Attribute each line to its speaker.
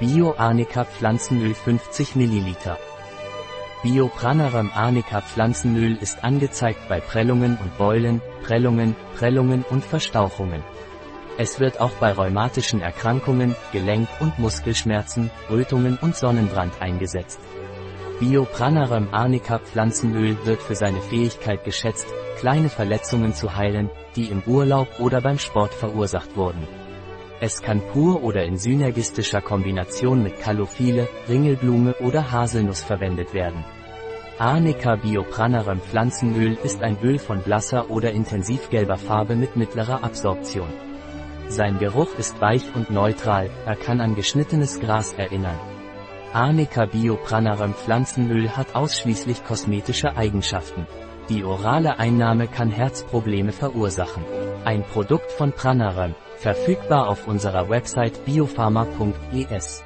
Speaker 1: Bio Arnica Pflanzenöl 50 ml. Bio Pranarum Arnica Pflanzenöl ist angezeigt bei Prellungen und Beulen, Prellungen, Prellungen und Verstauchungen. Es wird auch bei rheumatischen Erkrankungen, Gelenk- und Muskelschmerzen, Rötungen und Sonnenbrand eingesetzt. Bio Pranarum Arnica Pflanzenöl wird für seine Fähigkeit geschätzt, kleine Verletzungen zu heilen, die im Urlaub oder beim Sport verursacht wurden. Es kann pur oder in synergistischer Kombination mit Kalophile, Ringelblume oder Haselnuss verwendet werden. Arnica Biopranarum Pflanzenöl ist ein Öl von blasser oder intensivgelber Farbe mit mittlerer Absorption. Sein Geruch ist weich und neutral, er kann an geschnittenes Gras erinnern. Arnica Biopranarum Pflanzenöl hat ausschließlich kosmetische Eigenschaften. Die orale Einnahme kann Herzprobleme verursachen. Ein Produkt von Pranarum, verfügbar auf unserer Website biopharma.es.